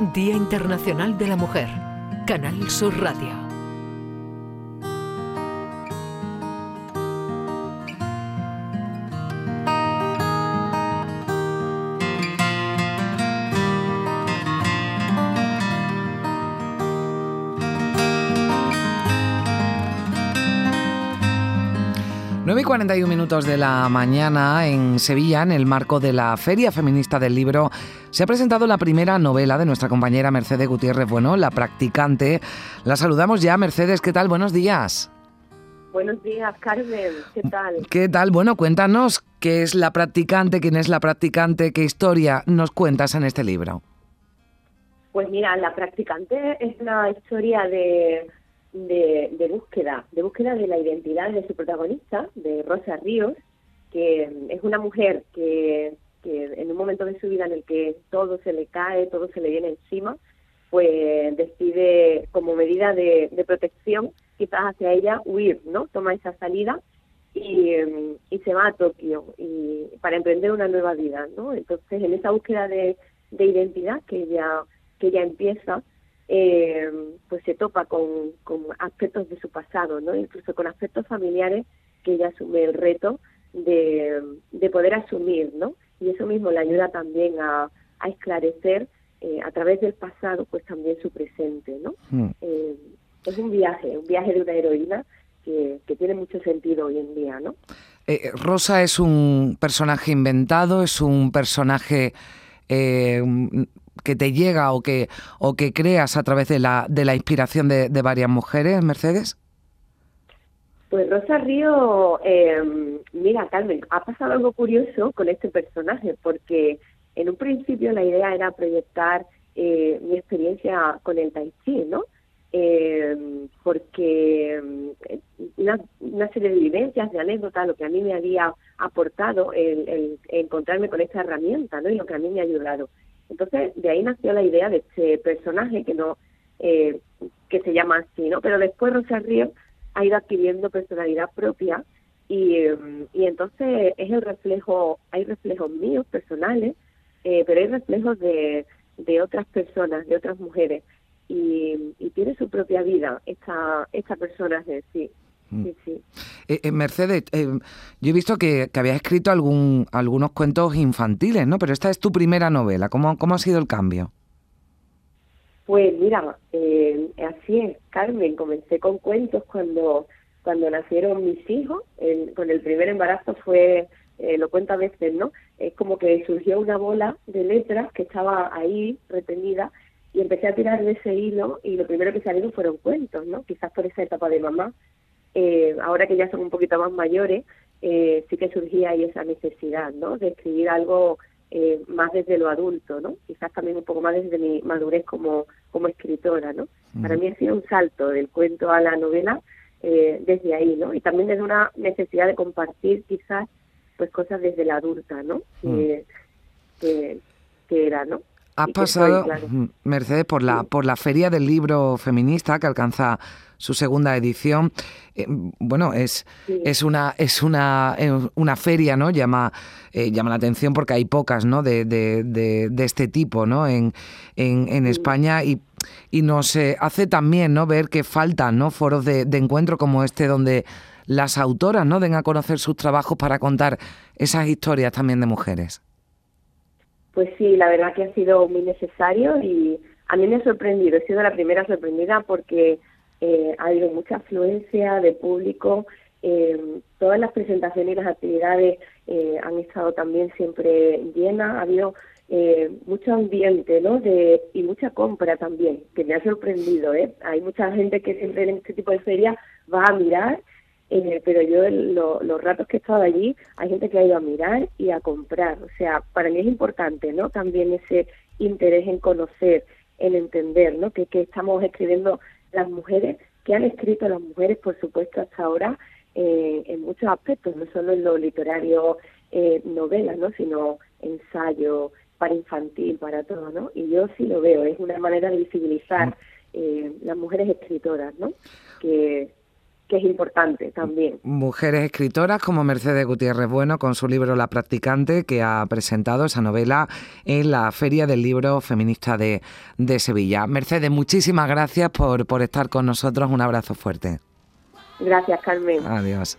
Día Internacional de la Mujer. Canal Sur Radio. 9 y 41 minutos de la mañana en Sevilla, en el marco de la Feria Feminista del Libro, se ha presentado la primera novela de nuestra compañera Mercedes Gutiérrez Bueno, La Practicante. La saludamos ya, Mercedes, ¿qué tal? Buenos días. Buenos días, Carmen, ¿qué tal? ¿Qué tal? Bueno, cuéntanos qué es La Practicante, quién es La Practicante, qué historia nos cuentas en este libro. Pues mira, La Practicante es una historia de de, búsqueda, de búsqueda de la identidad de su protagonista, de Rosa Ríos, que es una mujer que, en un momento de su vida en el que todo se le cae, todo se le viene encima, pues decide como medida de, protección quizás hacia ella huir, ¿no? Toma esa salida y, y, se va a Tokio y para emprender una nueva vida, ¿no? Entonces en esa búsqueda de, de identidad que ella que ella empieza eh, pues se topa con, con, aspectos de su pasado, ¿no? Incluso con aspectos familiares que ella asume el reto de, de poder asumir, ¿no? Y eso mismo le ayuda también a, a esclarecer eh, a través del pasado, pues también su presente, ¿no? Hmm. Eh, es un viaje, un viaje de una heroína que, que tiene mucho sentido hoy en día, ¿no? Rosa es un personaje inventado, es un personaje eh, que te llega o que, o que creas a través de la, de la inspiración de, varias mujeres, Mercedes? Pues Rosa Río, eh, mira Carmen, ha pasado algo curioso con este personaje, porque en un principio la idea era proyectar eh, mi experiencia con el tai chi, ¿no? Eh, porque una, una, serie de vivencias, de anécdotas, lo que a mí me había aportado el, el, encontrarme con esta herramienta, ¿no? Y lo que a mí me ha ayudado. Entonces, de ahí nació la idea de este personaje que no eh, que se llama así, ¿no? Pero después Rosa Ríos ha ido adquiriendo personalidad propia y, y entonces es el reflejo, hay reflejos míos personales, eh, pero hay reflejos de, de otras personas, de otras mujeres y, y tiene su propia vida esta, esta persona de sí. Mm. Sí, sí. Eh, eh, Mercedes, eh, yo he visto que, que habías escrito algún, algunos cuentos infantiles, ¿no? Pero esta es tu primera novela. ¿Cómo, cómo ha sido el cambio? Pues mira, así es, Carmen. Comencé con cuentos cuando, cuando nacieron mis hijos. con el primer embarazo fue, lo cuento a veces, ¿no? Es como que surgió una bola de letras que estaba ahí retenida y empecé a tirar de ese hilo y lo primero que salieron fueron cuentos, ¿no? Quizás por esa etapa de mamá eh, ahora que ya son un poquito más mayores, eh, sí que surgía ahí esa necesidad, ¿no? De escribir algo eh, más desde lo adulto, ¿no? Quizás también un poco más desde mi madurez como, como escritora, ¿no? Para mí ha sido un salto del cuento a la novela eh, desde ahí, ¿no? Y también desde una necesidad de compartir quizás pues cosas desde la adulta, ¿no? que, que era, ¿no? Has pasado, Mercedes, por la, por la Feria del Libro Feminista que alcanza su segunda edición. Eh, bueno, es, es una es una, eh, una feria, ¿no? Llama, eh, llama la atención porque hay pocas, ¿no? De, de, de, este tipo, ¿no? En, en, España y, y nos hace también, ¿no? Ver que faltan, ¿no? Foros de, encuentro como este donde las autoras, ¿no? Den a conocer sus trabajos para contar esas historias también de mujeres. Pues sí, la verdad que ha sido muy necesario y a mí me ha sorprendido, he sido la primera sorprendida porque eh, ha habido mucha afluencia de público, eh, todas las presentaciones y las actividades eh, han estado también siempre llenas, ha habido eh, mucho ambiente ¿no? de, y mucha compra también, que me ha sorprendido. ¿eh? Hay mucha gente que siempre en este tipo de ferias va a mirar eh, pero yo los ratos que he estado allí hay gente que ha ido a mirar y a comprar. O sea, para mí es importante, ¿no? También ese interés en conocer, en entender, ¿no? Que, que estamos escribiendo las mujeres, que han escrito las mujeres, por supuesto, hasta ahora eh, en muchos aspectos, no solo en lo literario, eh, novelas, ¿no? Sino ensayo para infantil, para todo, ¿no? Y yo sí lo veo, es una manera de visibilizar eh, las mujeres escritoras, ¿no? Que que es importante también. Mujeres escritoras como Mercedes Gutiérrez Bueno con su libro La practicante que ha presentado esa novela en la Feria del Libro Feminista de, de Sevilla. Mercedes, muchísimas gracias por, por estar con nosotros. Un abrazo fuerte. Gracias, Carmen. Adiós.